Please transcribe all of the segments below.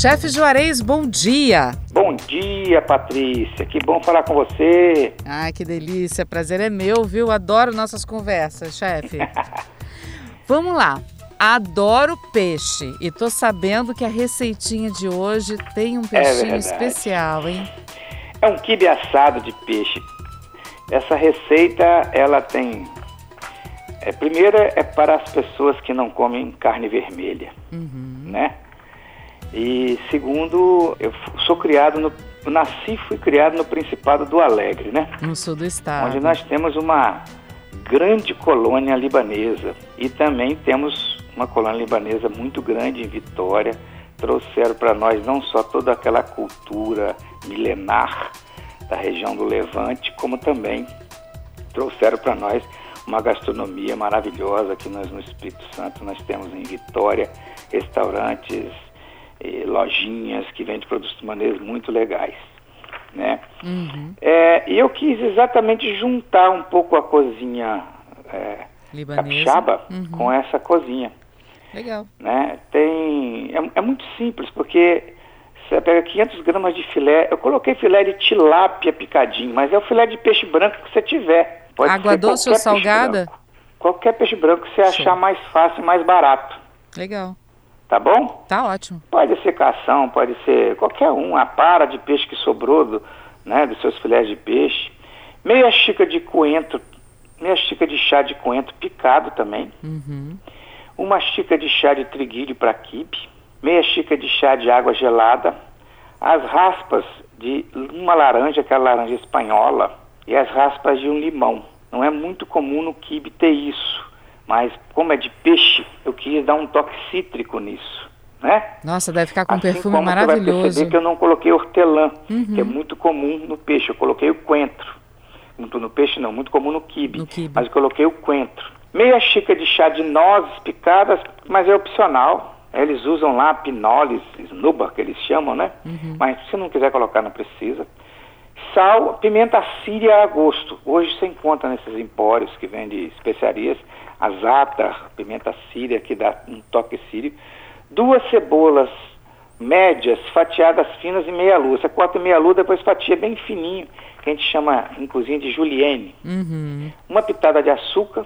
Chefe Juarez, bom dia. Bom dia, Patrícia. Que bom falar com você. Ai, que delícia. Prazer é meu, viu? Adoro nossas conversas, chefe. Vamos lá. Adoro peixe e tô sabendo que a receitinha de hoje tem um peixinho É especial, hein? É um quibe assado de peixe. Essa receita, ela tem... É, primeiro é para as pessoas que não comem carne vermelha, né? E segundo, eu sou criado no... eu Nasci e fui criado no Principado do Alegre, né? No sul do estado. onde nós temos uma grande colônia libanesa e também temos uma colônia libanesa muito grande em Vitória. Trouxeram para nós não só toda aquela cultura milenar da região do Levante, como também trouxeram para nós uma gastronomia maravilhosa aqui nós no Espírito Santo. Nós temos em Vitória restaurantes, eh, lojinhas que vendem produtos de maneiras muito legais, né? Uhum. É, e eu quis exatamente juntar um pouco a cozinha é, Libanesa. capixaba Uhum. com essa cozinha, Legal. né? Tem, é, é muito simples, porque você pega 500 gramas de filé, eu coloquei filé de tilápia picadinho, mas é o filé de peixe branco que você tiver. Pode Água doce ou salgada? branco. Qualquer peixe branco que você Show. achar mais fácil, mais barato, Legal. Tá bom? Tá ótimo. Pode ser cação, pode ser qualquer um, a para de peixe que sobrou do, né, dos seus filés de peixe. Meia xícara de coentro, meia xícara de chá de coentro picado também. Uhum. Uma xícara de chá de triguilho para quibe. Meia xícara de chá de água gelada. As raspas de uma laranja, aquela laranja espanhola. E as raspas de um limão. Não é muito comum no quibe ter isso. Mas como é de peixe, eu quis dar um toque cítrico nisso, né? Nossa, deve ficar com um Assim perfume como Você vai maravilhoso. perceber que eu não coloquei hortelã, Uhum. que é muito comum no peixe. Eu coloquei o coentro. Muito no peixe não, muito comum no quibe. No quibe. Mas eu coloquei o coentro. Meia xícara de chá de nozes picadas, mas é opcional. Eles usam lá pinoles, snuba, que eles chamam, né? Uhum. Mas se não quiser colocar, não precisa. Sal, pimenta síria a gosto. Hoje você encontra nesses empórios que vendem especiarias, a zata, pimenta síria, que dá um toque sírio. Duas cebolas médias, fatiadas finas e meia lua. Você corta meia lua, depois fatia bem fininho, que a gente chama cozinha de julienne. Uhum. Uma pitada de açúcar,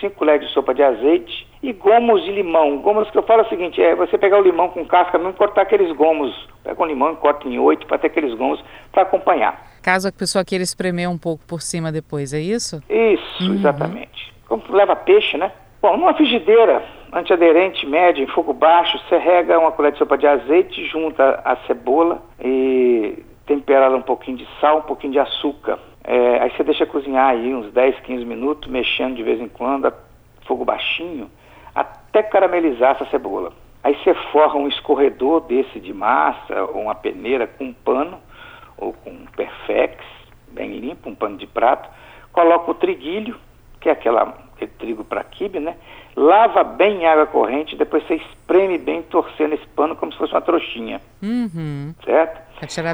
5 colheres de sopa de azeite e gomos de limão. Gomos que eu falo é o seguinte, é você pegar o limão com casca, não cortar aqueles gomos. Pega um limão e corta em oito para ter aqueles gomos para acompanhar. Caso a pessoa queira espremer um pouco por cima depois, é isso? Isso, exatamente. Como leva peixe, né? Bom, numa frigideira antiaderente média em fogo baixo, você rega uma colher de sopa de azeite, junta a cebola e tempera um pouquinho de sal, um pouquinho de açúcar. É, aí você deixa cozinhar aí uns 10, 15 minutos, mexendo de vez em quando, a fogo baixinho, até caramelizar essa cebola. Aí você forra um escorredor desse de massa, ou uma peneira com um pano, ou com um perfex, bem limpo, um pano de prato, coloca o triguilho, que é aquela, aquele trigo para quibe, né? Lava bem em água corrente, depois você espreme bem, torcendo esse pano como se fosse uma trouxinha, Uhum. certo?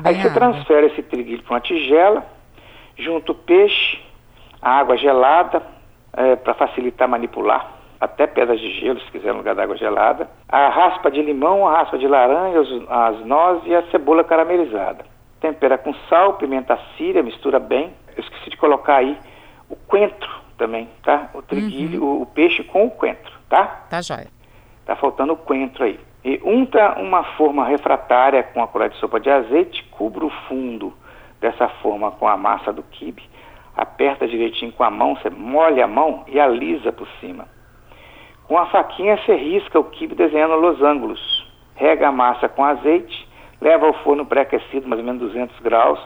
Aí você água. transfere esse triguilho para uma tigela, junta o peixe, a água gelada, para facilitar manipular, até pedras de gelo, se quiser, no lugar da água gelada, a raspa de limão, a raspa de laranja, as nozes e a cebola caramelizada. Tempera com sal, pimenta síria, mistura bem. Eu esqueci de colocar aí o coentro também, tá? O triguilho, o, o peixe com o coentro, tá? Tá jóia. Tá faltando o coentro aí. E unta uma forma refratária com a colher de sopa de azeite, cubra o fundo dessa forma com a massa do quibe, aperta direitinho com a mão, você molha a mão e alisa por cima. Com a faquinha você risca o quibe desenhando losângulos. Rega a massa com azeite, leva ao forno pré-aquecido, mais ou menos 200 graus,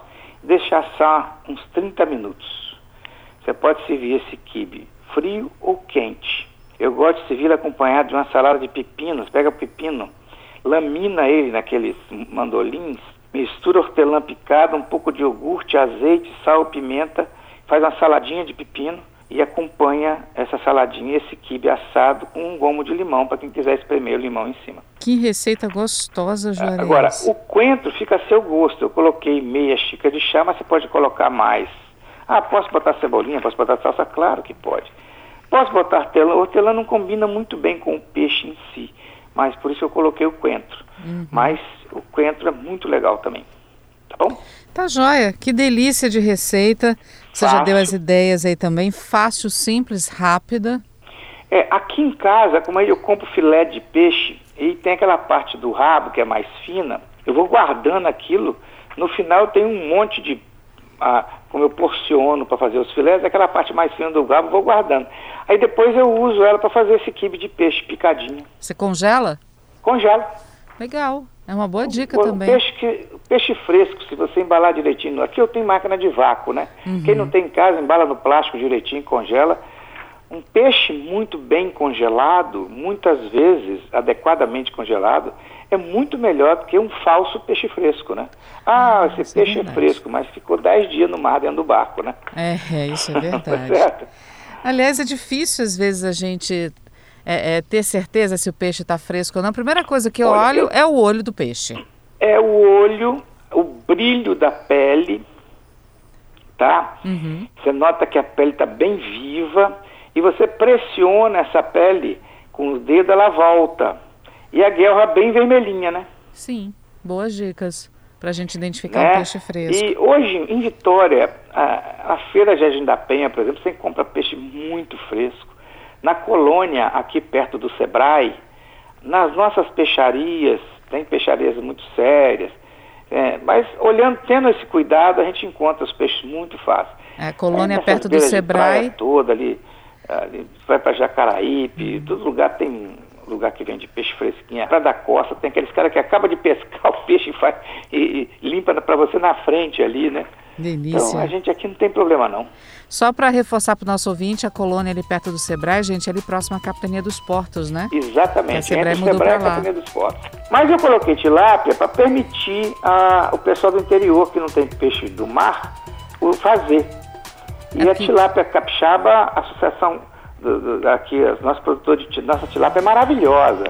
e deixa assar uns 30 minutos. Você pode servir esse quibe frio ou quente. Eu gosto de servir acompanhado de uma salada de pepinos. Pega o pepino, lamina ele naqueles mandolins, mistura hortelã picada, um pouco de iogurte, azeite, sal, pimenta, faz uma saladinha de pepino, e acompanha essa saladinha, esse quibe assado com um gomo de limão para quem quiser espremer o limão em cima. Que receita gostosa, Juarez. Agora, o coentro fica a seu gosto. Eu coloquei meia xícara de chá, mas você pode colocar mais. Ah, posso botar cebolinha, posso botar salsa? Claro que pode. Posso botar hortelã? Hortelã não combina muito bem com o peixe em si, mas por isso eu coloquei o coentro. Uhum. Mas o coentro é muito legal também. Tá bom? Tá joia. Que delícia de receita. Você Fácil. já deu as ideias aí também. Fácil, simples, rápida. É, aqui em casa, como eu compro filé de peixe e tem aquela parte do rabo que é mais fina, eu vou guardando aquilo. No final eu tenho um monte de a, como eu porciono para fazer os filés, aquela parte mais fina do rabo vou guardando. Aí depois eu uso ela para fazer esse quibe de peixe picadinho. Você congela? Congelo. Legal. É uma boa dica o, também. Peixe, que, peixe fresco, se você embalar direitinho. Aqui eu tenho máquina de vácuo, né? Uhum. Quem não tem em casa, embala no plástico direitinho, congela. Um peixe muito bem congelado, muitas vezes adequadamente congelado, é muito melhor do que um falso peixe fresco, né? Ah, ah esse é peixe é, é, fresco, mas ficou 10 dias no mar dentro do barco, né? É, é isso é verdade. certo? Aliás, é difícil às vezes a gente é, é, ter certeza se o peixe está fresco ou não. A primeira coisa que eu Olha, olho é o olho do peixe. É o olho, o brilho da pele, tá? Uhum. Você nota que a pele está bem viva e você pressiona essa pele com o dedo, ela volta. E a guerra bem vermelhinha, né? Sim, boas dicas para a gente identificar né? um peixe fresco. E hoje, em Vitória, a, a feira Jardim da Penha, por exemplo, você compra peixe muito fresco. Na colônia, aqui perto do Sebrae, nas nossas peixarias, tem peixarias muito sérias, é, mas olhando, tendo esse cuidado, a gente encontra os peixes muito fácil. É, a colônia é, perto do Sebrae. toda ali, ali vai para Jacaraípe, uhum. todo lugar tem lugar que vende peixe fresquinho. Para da costa tem aqueles caras que acaba de pescar o peixe e, faz, e, e limpa para você na frente ali, né? Delícia. Então a gente aqui não tem problema não. Só para reforçar para o nosso ouvinte, a colônia ali perto do Sebrae, gente, ali próximo à Capitania dos Portos, né? Exatamente, a Sebrae entre Sebrae e a Capitania dos Portos. Mas eu coloquei tilápia para permitir a, o pessoal do interior que não tem peixe do mar o fazer. E aqui. a tilápia capixaba, a associação do, do, aqui, nosso produtor de nossa tilápia é maravilhosa.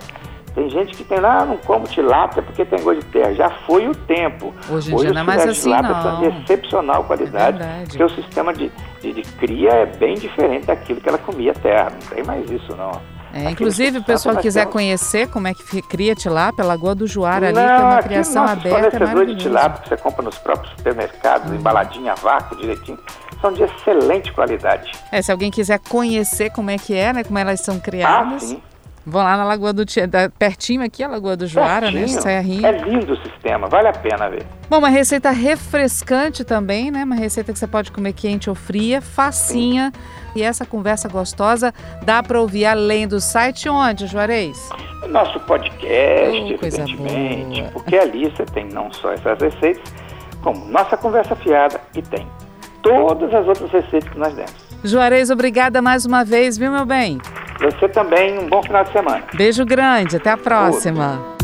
Tem gente que tem lá, ah, não como tilápia porque tem gosto de terra. Já foi o tempo. Hoje em dia não é mais assim, não. são de excepcional qualidade, é porque o sistema de, de, de, cria é bem diferente daquilo que ela comia terra. Não tem mais isso, não. É, inclusive, o pessoal quiser temos... conhecer como é que cria tilápia, Lagoa do Juara ali, não, tem uma criação aberta, é de tilápia que você compra nos próprios supermercados, uhum. embaladinha a vácuo, direitinho, são de excelente qualidade. É, se alguém quiser conhecer como é que é, né, como elas são criadas... Ah, sim. Vão lá na Lagoa do Tia, pertinho aqui, a Lagoa do Juara, né? pertinho. né? Serrinha. É lindo o sistema, vale a pena ver. Bom, uma receita refrescante também, né? Uma receita que você pode comer quente ou fria, facinha. Sim. E essa conversa gostosa dá para ouvir além do site onde, Juarez? Nosso podcast, oh, evidentemente. Porque ali você tem não só essas receitas, como nossa conversa fiada e tem todas as outras receitas que nós demos. Juarez, obrigada mais uma vez, viu, meu bem? Você também, um bom final de semana. Beijo grande, até a próxima.